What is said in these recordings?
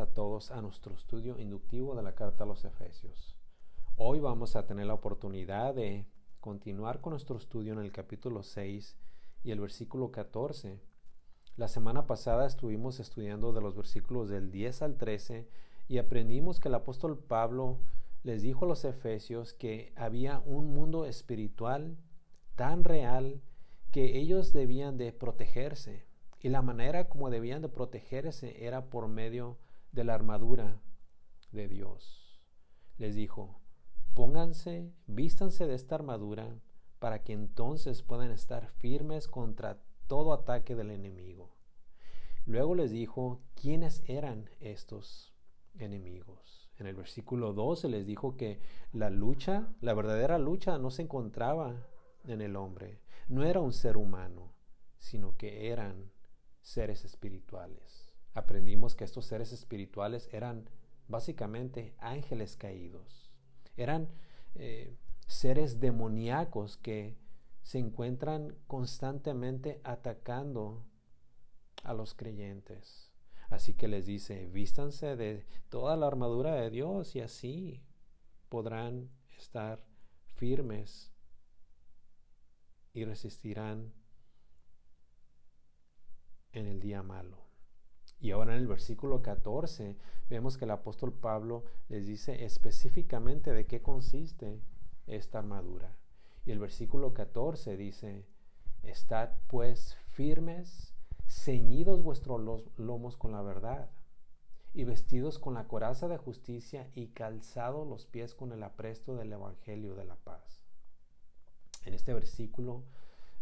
A todos a nuestro estudio inductivo de la carta a los Efesios. Hoy vamos a tener la oportunidad de continuar con nuestro estudio en el capítulo 6 y el versículo 14. La semana pasada estuvimos estudiando de los versículos del 10 al 13 y aprendimos que el apóstol Pablo les dijo a los Efesios que había un mundo espiritual tan real que ellos debían de protegerse y la manera como debían de protegerse era por medio de la armadura de Dios. Les dijo, pónganse, vístanse de esta armadura para que entonces puedan estar firmes contra todo ataque del enemigo. Luego les dijo quiénes eran estos enemigos. En el versículo 12 les dijo que la lucha, la verdadera lucha no se encontraba en el hombre, no era un ser humano, sino que eran seres espirituales. Aprendimos que estos seres espirituales eran básicamente ángeles caídos. Eran eh, seres demoníacos que se encuentran constantemente atacando a los creyentes. Así que les dice, vístanse de toda la armadura de Dios y así podrán estar firmes y resistirán en el día malo. Y ahora en el versículo 14 vemos que el apóstol Pablo les dice específicamente de qué consiste esta armadura. Y el versículo 14 dice, Estad pues firmes, ceñidos vuestros lomos con la verdad, y vestidos con la coraza de justicia y calzados los pies con el apresto del Evangelio de la paz. En este versículo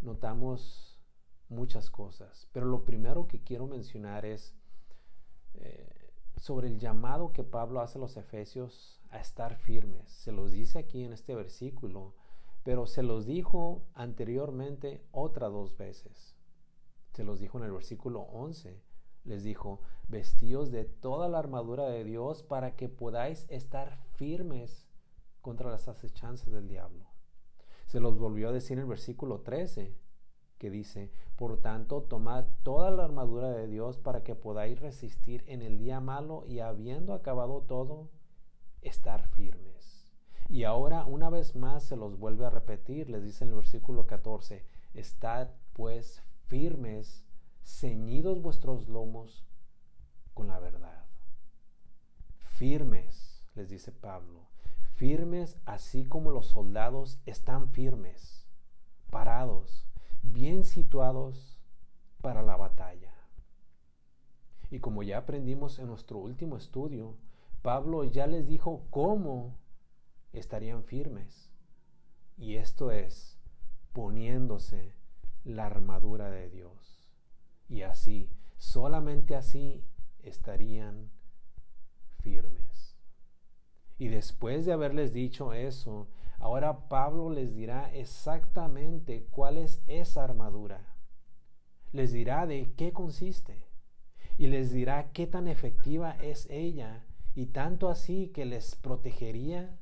notamos muchas cosas, pero lo primero que quiero mencionar es eh, sobre el llamado que Pablo hace a los efesios a estar firmes. Se los dice aquí en este versículo, pero se los dijo anteriormente otra dos veces. Se los dijo en el versículo 11. Les dijo, vestíos de toda la armadura de Dios para que podáis estar firmes contra las acechanzas del diablo. Se los volvió a decir en el versículo 13 que dice, por tanto, tomad toda la armadura de Dios para que podáis resistir en el día malo y habiendo acabado todo, estar firmes. Y ahora una vez más se los vuelve a repetir, les dice en el versículo 14, estad pues firmes, ceñidos vuestros lomos con la verdad. Firmes, les dice Pablo, firmes así como los soldados están firmes, parados bien situados para la batalla. Y como ya aprendimos en nuestro último estudio, Pablo ya les dijo cómo estarían firmes. Y esto es poniéndose la armadura de Dios. Y así, solamente así estarían firmes. Y después de haberles dicho eso, Ahora Pablo les dirá exactamente cuál es esa armadura. Les dirá de qué consiste y les dirá qué tan efectiva es ella y tanto así que les protegería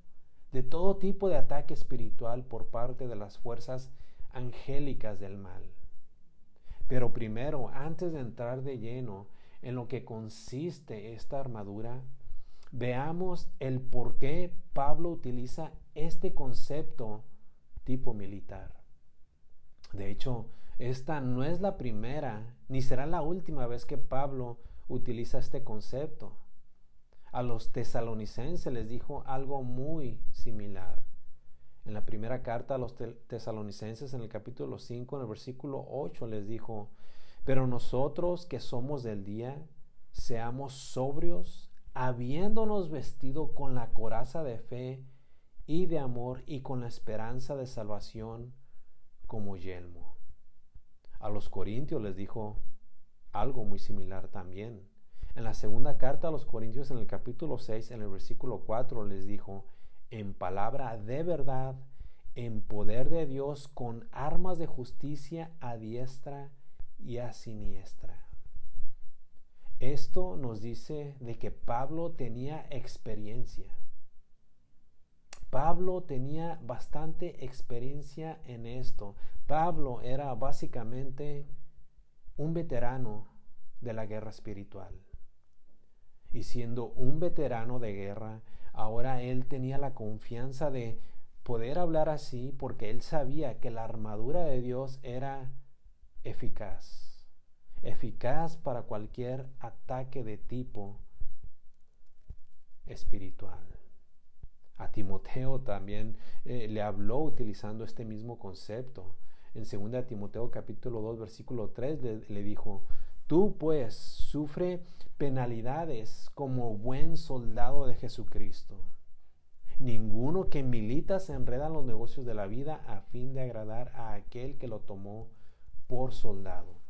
de todo tipo de ataque espiritual por parte de las fuerzas angélicas del mal. Pero primero, antes de entrar de lleno en lo que consiste esta armadura, veamos el por qué Pablo utiliza este concepto tipo militar. De hecho, esta no es la primera ni será la última vez que Pablo utiliza este concepto. A los tesalonicenses les dijo algo muy similar. En la primera carta a los tesalonicenses en el capítulo 5, en el versículo 8 les dijo, pero nosotros que somos del día, seamos sobrios, habiéndonos vestido con la coraza de fe y de amor y con la esperanza de salvación como yelmo. A los corintios les dijo algo muy similar también. En la segunda carta a los corintios en el capítulo 6, en el versículo 4, les dijo, en palabra de verdad, en poder de Dios, con armas de justicia a diestra y a siniestra. Esto nos dice de que Pablo tenía experiencia. Pablo tenía bastante experiencia en esto. Pablo era básicamente un veterano de la guerra espiritual. Y siendo un veterano de guerra, ahora él tenía la confianza de poder hablar así porque él sabía que la armadura de Dios era eficaz. Eficaz para cualquier ataque de tipo espiritual. A Timoteo también eh, le habló utilizando este mismo concepto. En 2 Timoteo capítulo 2 versículo 3 le, le dijo, tú pues sufre penalidades como buen soldado de Jesucristo. Ninguno que milita se enreda en los negocios de la vida a fin de agradar a aquel que lo tomó por soldado.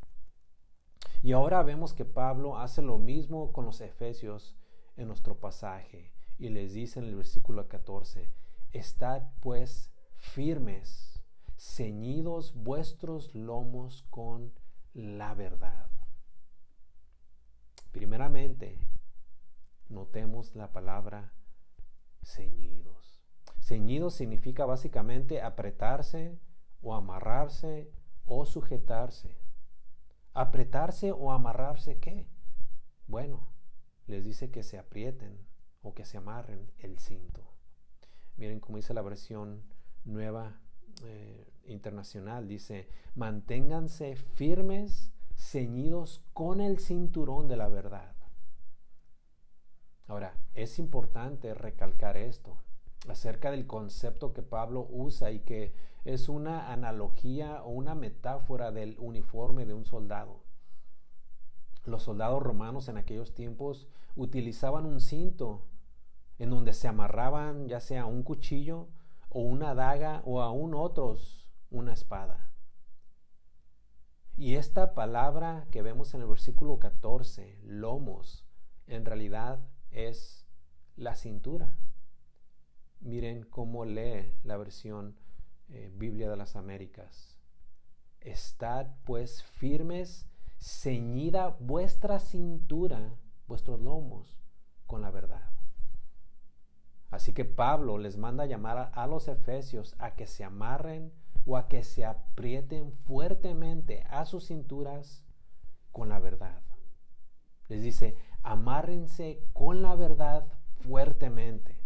Y ahora vemos que Pablo hace lo mismo con los efesios en nuestro pasaje y les dice en el versículo 14, estad pues firmes, ceñidos vuestros lomos con la verdad. Primeramente, notemos la palabra ceñidos. Ceñidos significa básicamente apretarse o amarrarse o sujetarse. Apretarse o amarrarse qué? Bueno, les dice que se aprieten o que se amarren el cinto. Miren cómo dice la versión nueva eh, internacional. Dice, manténganse firmes, ceñidos con el cinturón de la verdad. Ahora, es importante recalcar esto acerca del concepto que Pablo usa y que es una analogía o una metáfora del uniforme de un soldado. Los soldados romanos en aquellos tiempos utilizaban un cinto en donde se amarraban ya sea un cuchillo o una daga o aún otros una espada. Y esta palabra que vemos en el versículo 14, lomos, en realidad es la cintura. Miren cómo lee la versión eh, Biblia de las Américas. Estad pues firmes, ceñida vuestra cintura, vuestros lomos, con la verdad. Así que Pablo les manda llamar a, los efesios a que se amarren o a que se aprieten fuertemente a sus cinturas con la verdad. Les dice, amárrense con la verdad fuertemente.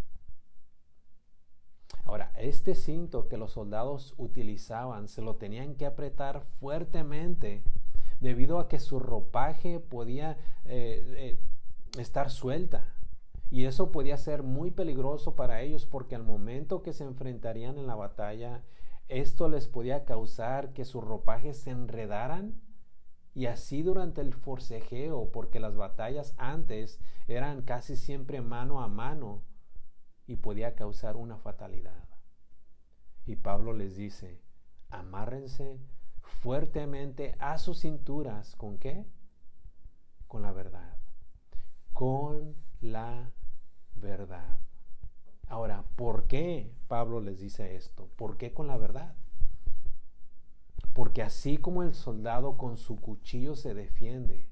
Ahora, este cinto que los soldados utilizaban se lo tenían que apretar fuertemente debido a que su ropaje podía eh, eh, estar suelta. Y eso podía ser muy peligroso para ellos porque al momento que se enfrentarían en la batalla, esto les podía causar que sus ropajes se enredaran y así durante el forcejeo, porque las batallas antes eran casi siempre mano a mano y podía causar una fatalidad. Y Pablo les dice, amárrense fuertemente a sus cinturas. ¿Con qué? Con la verdad. Con la verdad. Ahora, ¿por qué Pablo les dice esto? ¿Por qué con la verdad? Porque así como el soldado con su cuchillo se defiende,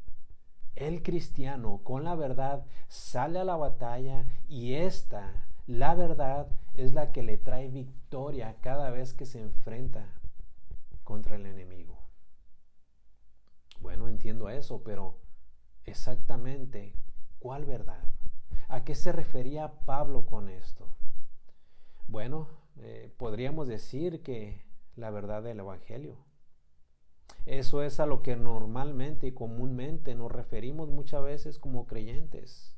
el cristiano con la verdad sale a la batalla y esta, la verdad, es la que le trae victoria cada vez que se enfrenta contra el enemigo. Bueno, entiendo eso, pero exactamente, ¿cuál verdad? ¿A qué se refería Pablo con esto? Bueno, eh, podríamos decir que la verdad del Evangelio. Eso es a lo que normalmente y comúnmente nos referimos muchas veces como creyentes.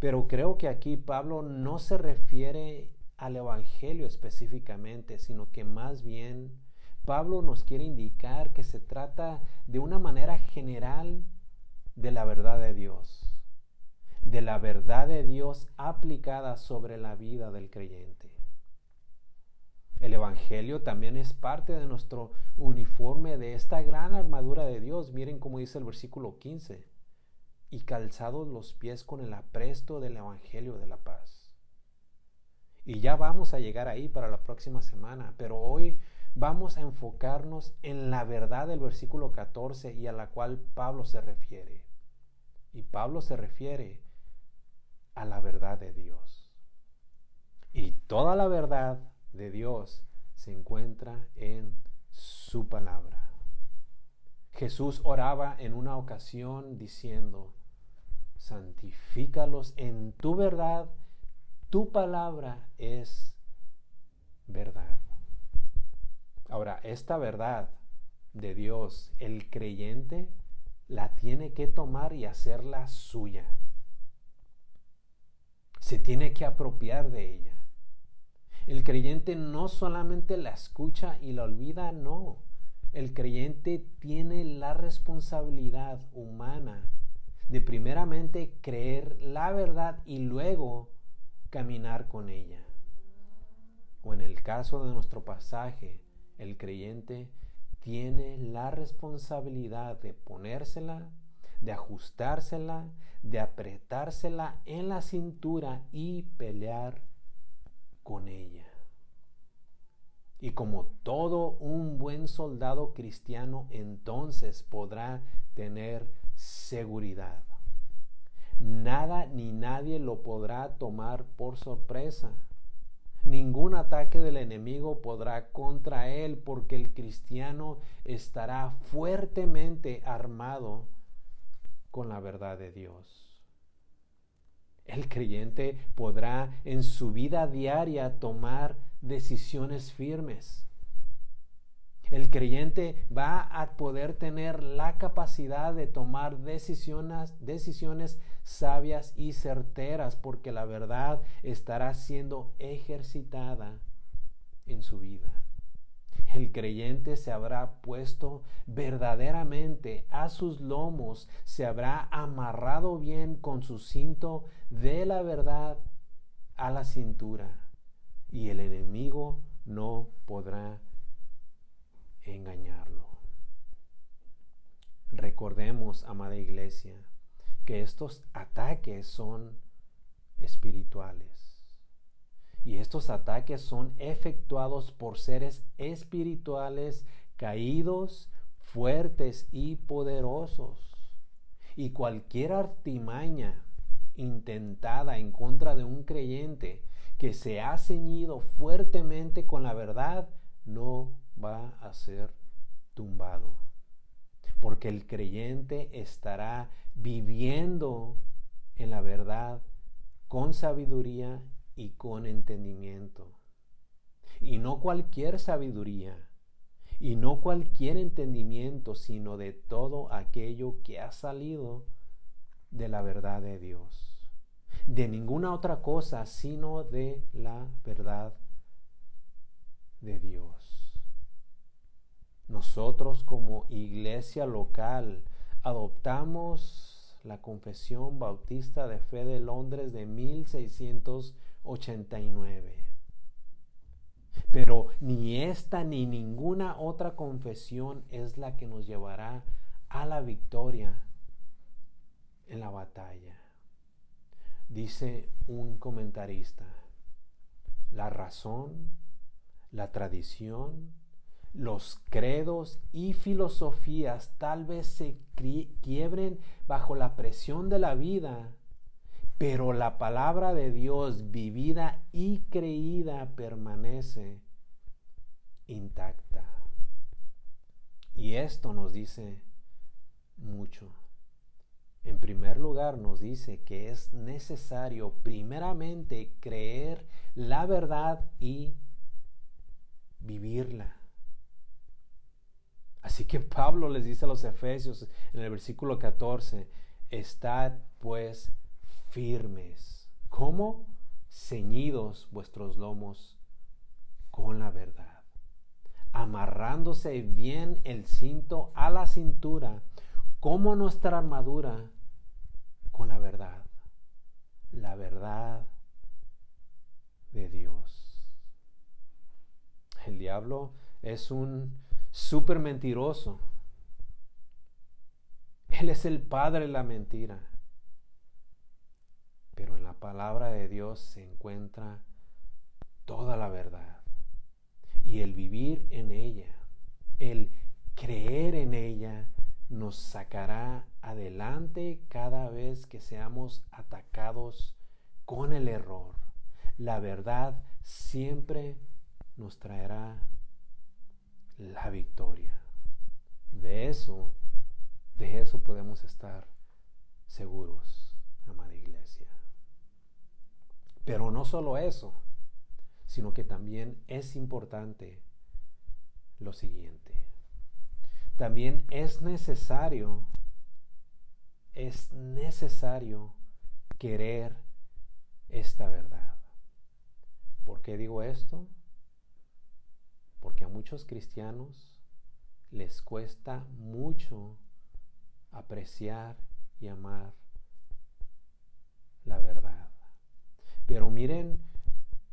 Pero creo que aquí Pablo no se refiere al Evangelio específicamente, sino que más bien Pablo nos quiere indicar que se trata de una manera general de la verdad de Dios de la verdad de Dios aplicada sobre la vida del creyente. El Evangelio también es parte de nuestro uniforme de esta gran armadura de Dios. Miren cómo dice el versículo 15. Y calzados los pies con el apresto del Evangelio de la paz. Y ya vamos a llegar ahí para la próxima semana, pero hoy vamos a enfocarnos en la verdad del versículo 14 y a la cual Pablo se refiere. Y Pablo se refiere a la verdad de Dios. Y toda la verdad de Dios se encuentra en su palabra. Jesús oraba en una ocasión diciendo, santifícalos en tu verdad, tu palabra es verdad. Ahora, esta verdad de Dios, el creyente la tiene que tomar y hacerla suya. Se tiene que apropiar de ella. El creyente no solamente la escucha y la olvida, no. El creyente tiene la responsabilidad humana de primeramente creer la verdad y luego caminar con ella. O en el caso de nuestro pasaje, el creyente tiene la responsabilidad de ponérsela, de ajustársela, de apretársela en la cintura y pelear con ella. Y como todo un buen soldado cristiano, entonces podrá tener seguridad. Nada ni nadie lo podrá tomar por sorpresa. Ningún ataque del enemigo podrá contra él porque el cristiano estará fuertemente armado con la verdad de Dios. El creyente podrá en su vida diaria tomar decisiones firmes. El creyente va a poder tener la capacidad de tomar decisiones, decisiones sabias y certeras porque la verdad estará siendo ejercitada en su vida. El creyente se habrá puesto verdaderamente a sus lomos, se habrá amarrado bien con su cinto de la verdad a la cintura y el enemigo no podrá engañarlo. Recordemos, amada iglesia, que estos ataques son espirituales. Y estos ataques son efectuados por seres espirituales caídos, fuertes y poderosos. Y cualquier artimaña intentada en contra de un creyente que se ha ceñido fuertemente con la verdad no va a ser tumbado. Porque el creyente estará viviendo en la verdad con sabiduría y con entendimiento. Y no cualquier sabiduría, y no cualquier entendimiento, sino de todo aquello que ha salido de la verdad de Dios de ninguna otra cosa sino de la verdad de Dios. Nosotros como iglesia local adoptamos la Confesión Bautista de Fe de Londres de 1689. Pero ni esta ni ninguna otra confesión es la que nos llevará a la victoria en la batalla. Dice un comentarista, la razón, la tradición, los credos y filosofías tal vez se quiebren bajo la presión de la vida, pero la palabra de Dios vivida y creída permanece intacta. Y esto nos dice mucho. En primer lugar nos dice que es necesario primeramente creer la verdad y vivirla. Así que Pablo les dice a los Efesios en el versículo 14, estad pues firmes. ¿Cómo? Ceñidos vuestros lomos con la verdad, amarrándose bien el cinto a la cintura, como nuestra armadura con la verdad, la verdad de Dios. El diablo es un súper mentiroso. Él es el padre de la mentira. Pero en la palabra de Dios se encuentra toda la verdad. Y el vivir en ella, el creer en ella, nos sacará adelante cada vez que seamos atacados con el error. La verdad siempre nos traerá la victoria. De eso, de eso podemos estar seguros. amada iglesia. Pero no solo eso, sino que también es importante lo siguiente. También es necesario, es necesario querer esta verdad. ¿Por qué digo esto? Porque a muchos cristianos les cuesta mucho apreciar y amar la verdad. Pero miren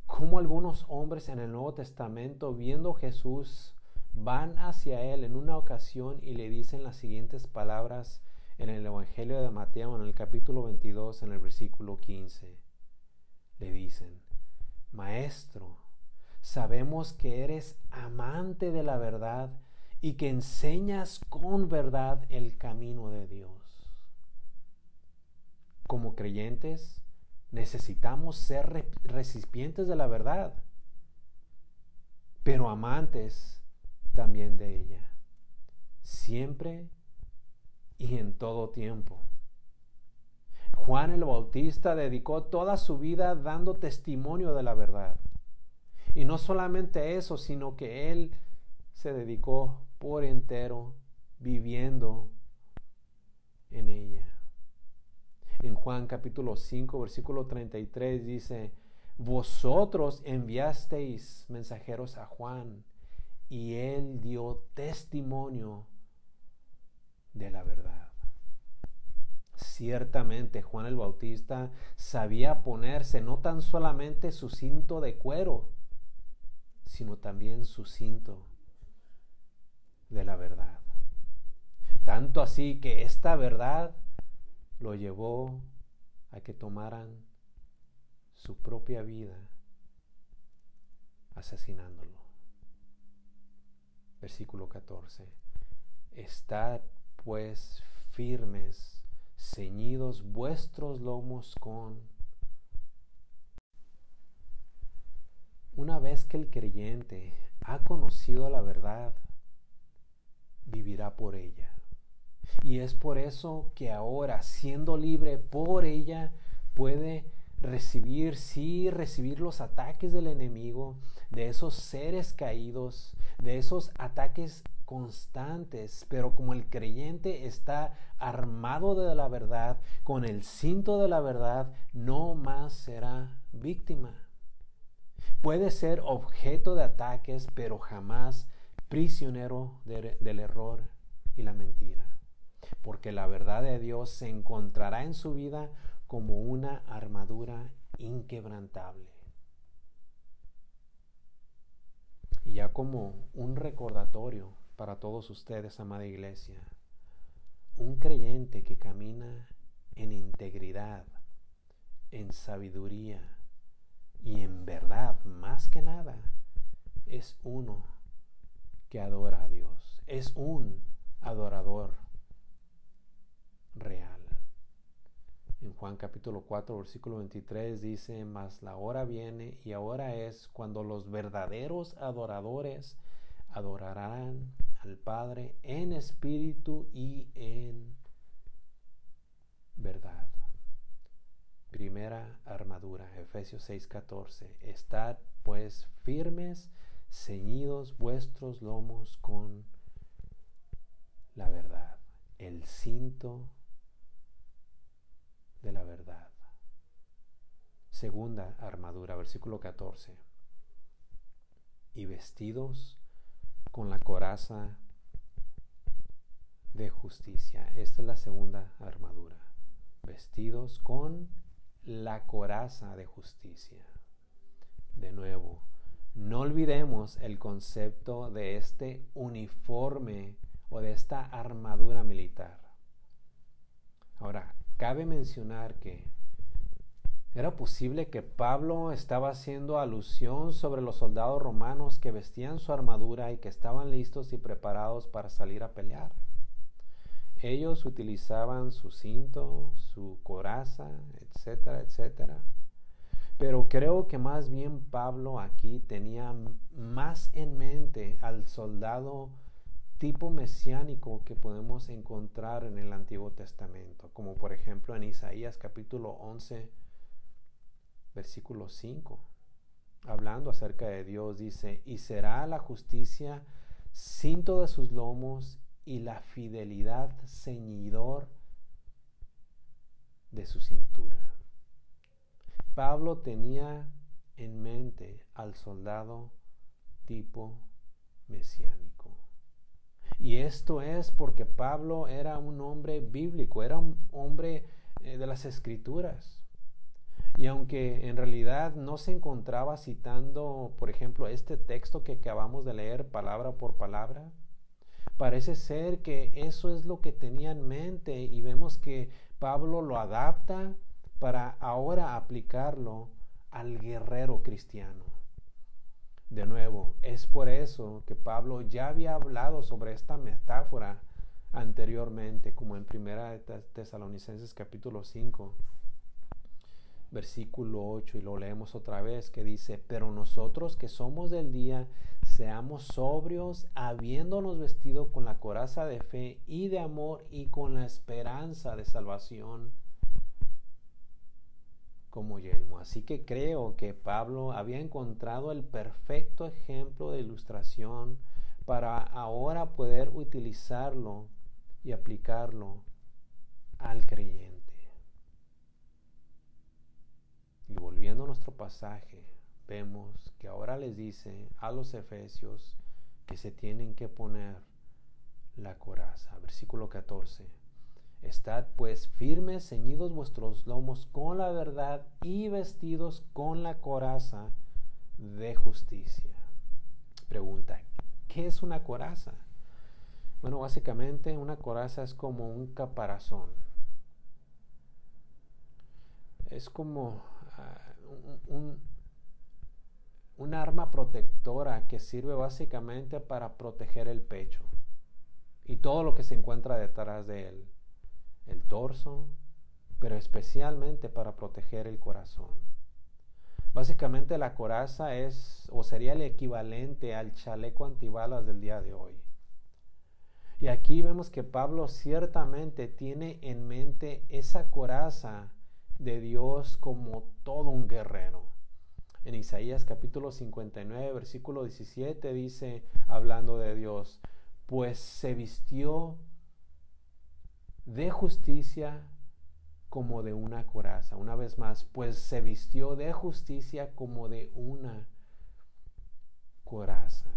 cómo algunos hombres en el Nuevo Testamento, viendo Jesús, van hacia él en una ocasión y le dicen las siguientes palabras en el Evangelio de Mateo, en el capítulo 22, en el versículo 15. Le dicen, Maestro, sabemos que eres amante de la verdad y que enseñas con verdad el camino de Dios. Como creyentes necesitamos ser recipientes de la verdad, pero amantes también de ella, siempre y en todo tiempo. Juan el Bautista dedicó toda su vida dando testimonio de la verdad. Y no solamente eso, sino que él se dedicó por entero viviendo en ella. En Juan capítulo 5, versículo 33 dice, vosotros enviasteis mensajeros a Juan y él dio testimonio de la verdad. Ciertamente Juan el Bautista sabía ponerse no tan solamente su cinto de cuero, sino también su cinto de la verdad. Tanto así que esta verdad lo llevó a que tomaran su propia vida asesinándolo. Versículo 14. Estad pues firmes, ceñidos vuestros lomos con... Una vez que el creyente ha conocido la verdad, vivirá por ella. Y es por eso que ahora, siendo libre por ella, puede recibir, sí, recibir los ataques del enemigo, de esos seres caídos, de esos ataques constantes, pero como el creyente está armado de la verdad, con el cinto de la verdad, no más será víctima. Puede ser objeto de ataques, pero jamás prisionero del error y la mentira, porque la verdad de Dios se encontrará en su vida como una armadura inquebrantable. Y ya como un recordatorio para todos ustedes, amada iglesia, un creyente que camina en integridad, en sabiduría y en verdad, más que nada, es uno que adora a Dios. Es un adorador real. En Juan capítulo 4, versículo 23 dice, mas la hora viene y ahora es cuando los verdaderos adoradores adorarán al Padre en espíritu y en verdad. Primera armadura, Efesios 6:14. Estad pues firmes ceñidos vuestros lomos con la verdad, el cinto de la verdad. Segunda armadura, versículo 14. Y vestidos con la coraza de justicia. Esta es la segunda armadura. Vestidos con la coraza de justicia. De nuevo, no olvidemos el concepto de este uniforme o de esta armadura militar. Ahora, cabe mencionar que era posible que Pablo estaba haciendo alusión sobre los soldados romanos que vestían su armadura y que estaban listos y preparados para salir a pelear. Ellos utilizaban su cinto, su coraza, etcétera, etcétera. Pero creo que más bien Pablo aquí tenía más en mente al soldado tipo mesiánico que podemos encontrar en el Antiguo Testamento, como por ejemplo en Isaías capítulo 11, versículo 5, hablando acerca de Dios, dice, y será la justicia cinto de sus lomos y la fidelidad ceñidor de su cintura. Pablo tenía en mente al soldado tipo mesiánico. Y esto es porque Pablo era un hombre bíblico, era un hombre eh, de las escrituras. Y aunque en realidad no se encontraba citando, por ejemplo, este texto que acabamos de leer palabra por palabra, parece ser que eso es lo que tenía en mente y vemos que Pablo lo adapta para ahora aplicarlo al guerrero cristiano. De nuevo, es por eso que Pablo ya había hablado sobre esta metáfora anteriormente, como en Primera Tesalonicenses capítulo 5, versículo 8, y lo leemos otra vez, que dice, pero nosotros que somos del día, seamos sobrios, habiéndonos vestido con la coraza de fe y de amor y con la esperanza de salvación como yelmo. Así que creo que Pablo había encontrado el perfecto ejemplo de ilustración para ahora poder utilizarlo y aplicarlo al creyente. Y volviendo a nuestro pasaje, vemos que ahora les dice a los efesios que se tienen que poner la coraza. Versículo 14. Estad pues firmes, ceñidos vuestros lomos con la verdad y vestidos con la coraza de justicia. Pregunta, ¿qué es una coraza? Bueno, básicamente una coraza es como un caparazón. Es como un, un, arma protectora que sirve básicamente para proteger el pecho y todo lo que se encuentra detrás de él, el torso, pero especialmente para proteger el corazón. Básicamente la coraza es o sería el equivalente al chaleco antibalas del día de hoy. Y aquí vemos que Pablo ciertamente tiene en mente esa coraza de Dios como todo un guerrero. En Isaías capítulo 59, versículo 17 dice, hablando de Dios, pues se vistió de justicia como de una coraza. Una vez más, pues se vistió de justicia como de una coraza.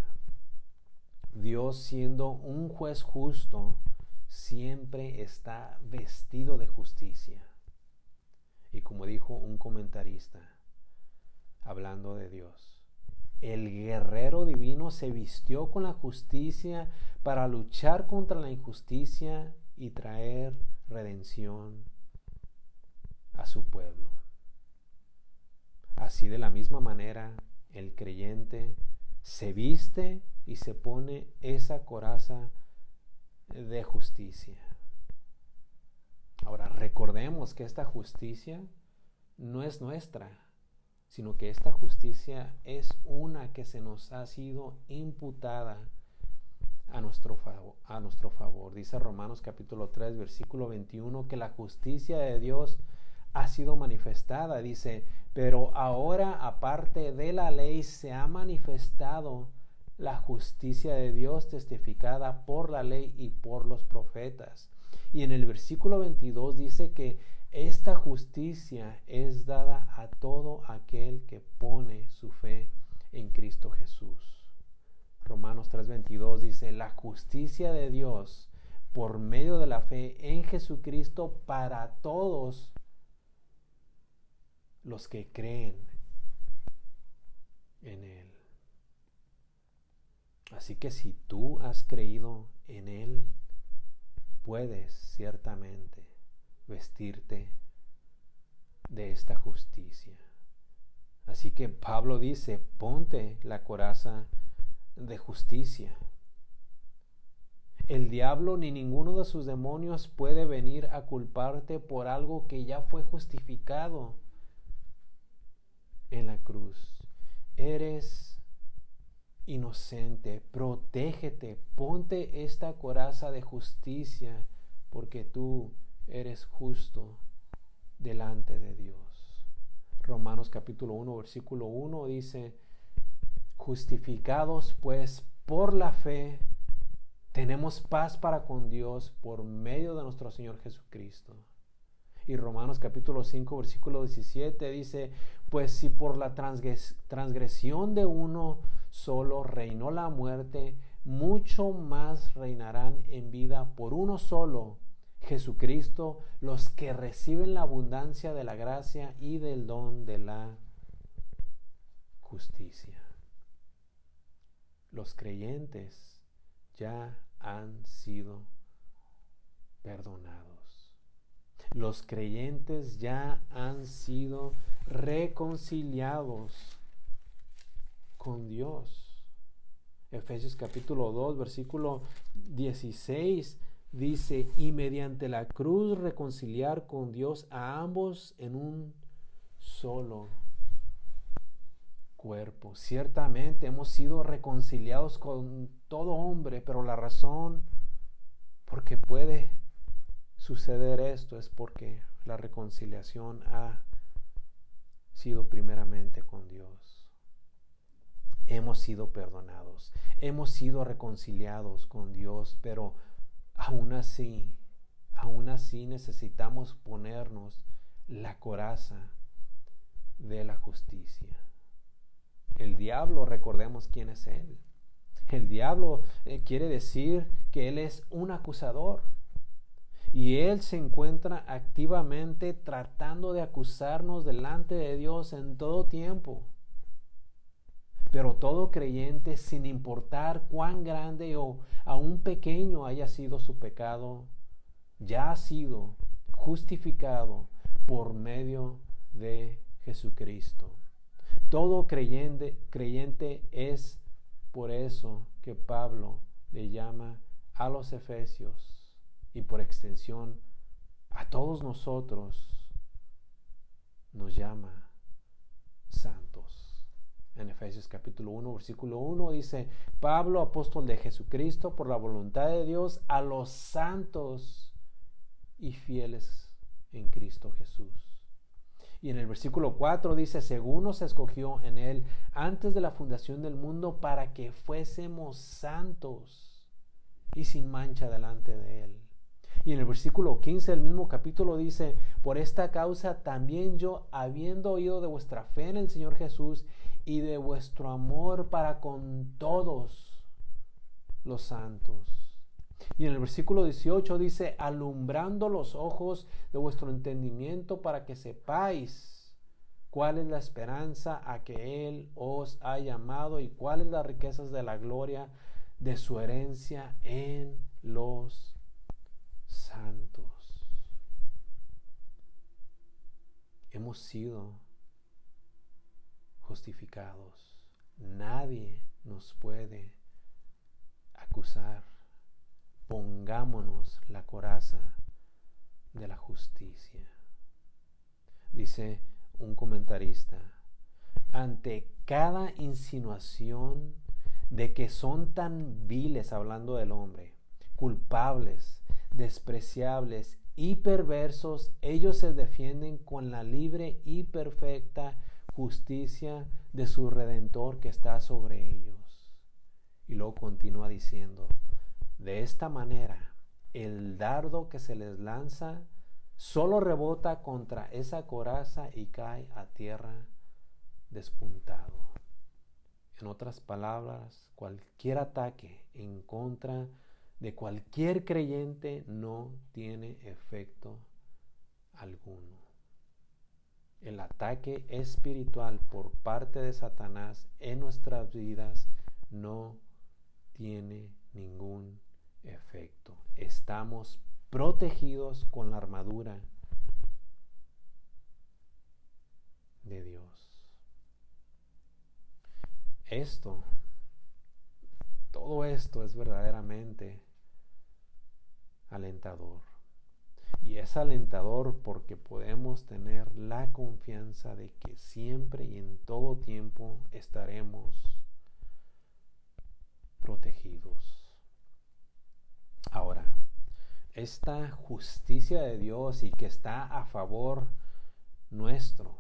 Dios siendo un juez justo, siempre está vestido de justicia. Y como dijo un comentarista, hablando de Dios, el guerrero divino se vistió con la justicia para luchar contra la injusticia y traer redención a su pueblo. Así de la misma manera, el creyente se viste y se pone esa coraza de justicia. Ahora, recordemos que esta justicia no es nuestra, sino que esta justicia es una que se nos ha sido imputada a nuestro, favor, a nuestro favor. Dice Romanos capítulo 3, versículo 21, que la justicia de Dios ha sido manifestada. Dice, pero ahora aparte de la ley se ha manifestado la justicia de Dios testificada por la ley y por los profetas y en el versículo 22 dice que esta justicia es dada a todo aquel que pone su fe en Cristo Jesús. Romanos 3:22 dice, la justicia de Dios por medio de la fe en Jesucristo para todos los que creen en Él. Así que si tú has creído en Él, puedes ciertamente vestirte de esta justicia. Así que Pablo dice, ponte la coraza de justicia. El diablo ni ninguno de sus demonios puede venir a culparte por algo que ya fue justificado en la cruz. Eres inocente, protégete, ponte esta coraza de justicia, porque tú eres justo delante de Dios. Romanos capítulo 1, versículo 1 dice, justificados pues por la fe, tenemos paz para con Dios por medio de nuestro Señor Jesucristo. Y Romanos capítulo 5, versículo 17 dice, pues si por la transgresión de uno solo reinó la muerte, mucho más reinarán en vida por uno solo, Jesucristo, los que reciben la abundancia de la gracia y del don de la justicia. Los creyentes ya han sido perdonados. Los creyentes ya han sido reconciliados con Dios. Efesios capítulo 2, versículo 16 dice, y mediante la cruz reconciliar con Dios a ambos en un solo cuerpo. Ciertamente hemos sido reconciliados con todo hombre, pero la razón por qué puede suceder esto es porque la reconciliación ha sido primeramente con Dios. Hemos sido perdonados, hemos sido reconciliados con Dios, pero aún así, aún así necesitamos ponernos la coraza de la justicia. El diablo, recordemos quién es él. El diablo eh, quiere decir que él es un acusador. Y él se encuentra activamente tratando de acusarnos delante de Dios en todo tiempo. Pero todo creyente, sin importar cuán grande o aún pequeño haya sido su pecado, ya ha sido justificado por medio de Jesucristo. Todo creyente, creyente es por eso que Pablo le llama a los efesios y por extensión a todos nosotros nos llama santos. En Efesios capítulo 1, versículo 1 dice, Pablo, apóstol de Jesucristo, por la voluntad de Dios, a los santos y fieles en Cristo Jesús y en el versículo 4 dice, según nos escogió en él antes de la fundación del mundo para que fuésemos santos y sin mancha delante de él. Y en el versículo 15 del mismo capítulo dice, por esta causa también yo, habiendo oído de vuestra fe en el Señor Jesús y de vuestro amor para con todos los santos, y en el versículo 18 dice, alumbrando los ojos de vuestro entendimiento para que sepáis cuál es la esperanza a que Él os ha llamado y cuáles las riquezas de la gloria de su herencia en los santos. Hemos sido justificados. Nadie nos puede acusar pongámonos la coraza de la justicia. Dice un comentarista, ante cada insinuación de que son tan viles, hablando del hombre, culpables, despreciables y perversos, ellos se defienden con la libre y perfecta justicia de su redentor que está sobre ellos. Y luego continúa diciendo, de esta manera, el dardo que se les lanza solo rebota contra esa coraza y cae a tierra despuntado. En otras palabras, cualquier ataque en contra de cualquier creyente no tiene efecto alguno. El ataque espiritual por parte de Satanás en nuestras vidas no tiene ningún efecto. Estamos protegidos con la armadura de Dios. Esto, todo esto es verdaderamente alentador. Y es alentador porque podemos tener la confianza de que siempre y en todo tiempo estaremos protegidos. Ahora, esta justicia de Dios y que está a favor nuestro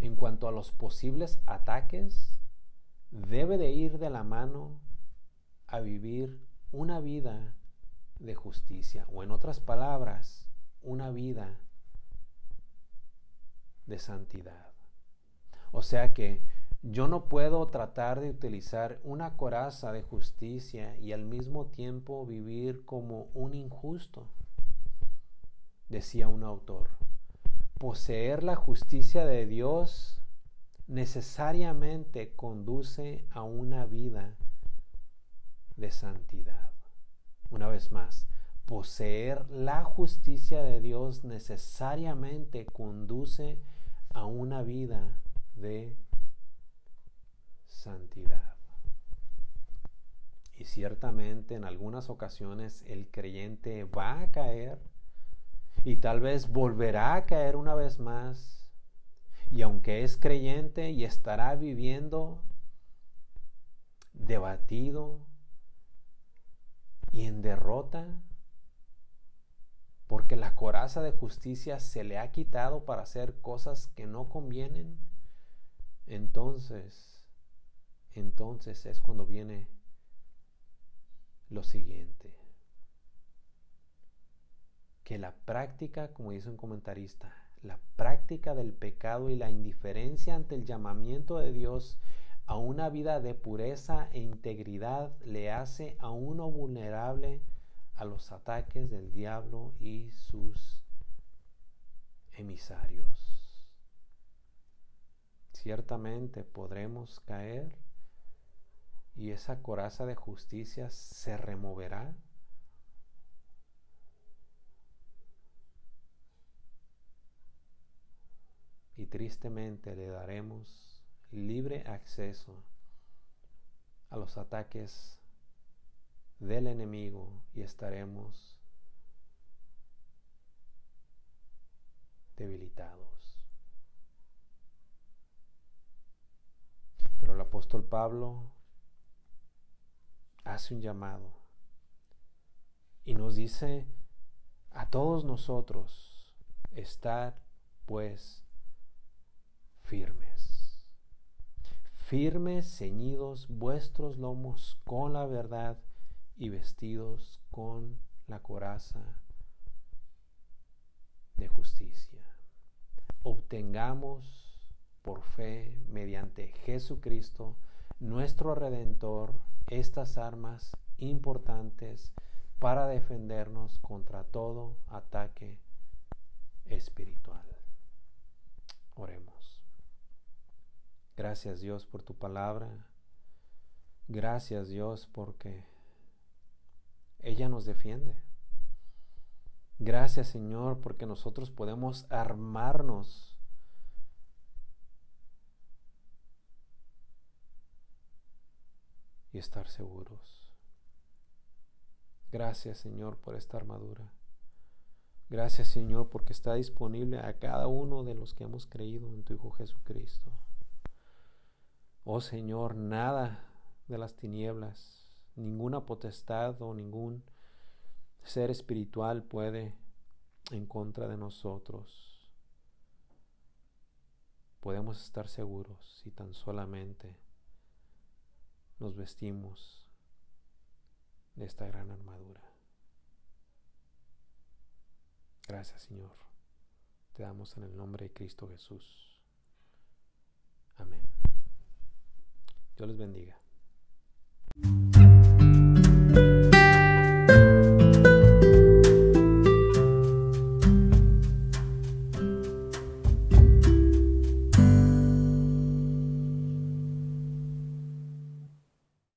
en cuanto a los posibles ataques, debe de ir de la mano a vivir una vida de justicia, o en otras palabras, una vida de santidad. O sea que yo no puedo tratar de utilizar una coraza de justicia y al mismo tiempo vivir como un injusto, decía un autor. Poseer la justicia de Dios necesariamente conduce a una vida de santidad. Una vez más, poseer la justicia de Dios necesariamente conduce a una vida de santidad. Y ciertamente en algunas ocasiones el creyente va a caer y tal vez volverá a caer una vez más. Y aunque es creyente y estará viviendo debatido y en derrota, porque la coraza de justicia se le ha quitado para hacer cosas que no convienen, entonces entonces es cuando viene lo siguiente. Que la práctica, como dice un comentarista, la práctica del pecado y la indiferencia ante el llamamiento de Dios a una vida de pureza e integridad le hace a uno vulnerable a los ataques del diablo y sus emisarios. Ciertamente podremos caer y esa coraza de justicia se removerá. Y tristemente le daremos libre acceso a los ataques del enemigo y estaremos debilitados. Pero el apóstol Pablo hace un llamado y nos dice a todos nosotros, estar pues firmes, firmes, ceñidos vuestros lomos con la verdad y vestidos con la coraza de justicia. Obtengamos por fe mediante Jesucristo, nuestro Redentor, estas armas importantes para defendernos contra todo ataque espiritual. Oremos. Gracias Dios por tu palabra. Gracias Dios porque ella nos defiende. Gracias Señor porque nosotros podemos armarnos y estar seguros. Gracias Señor por esta armadura. Gracias Señor porque está disponible a cada uno de los que hemos creído en tu Hijo Jesucristo. Oh Señor, nada de las tinieblas, ninguna potestad o ningún ser espiritual puede en contra de nosotros. Podemos estar seguros si tan solamente nos vestimos de esta gran armadura. Gracias Señor. Te damos en el nombre de Cristo Jesús. Amén. Dios les bendiga.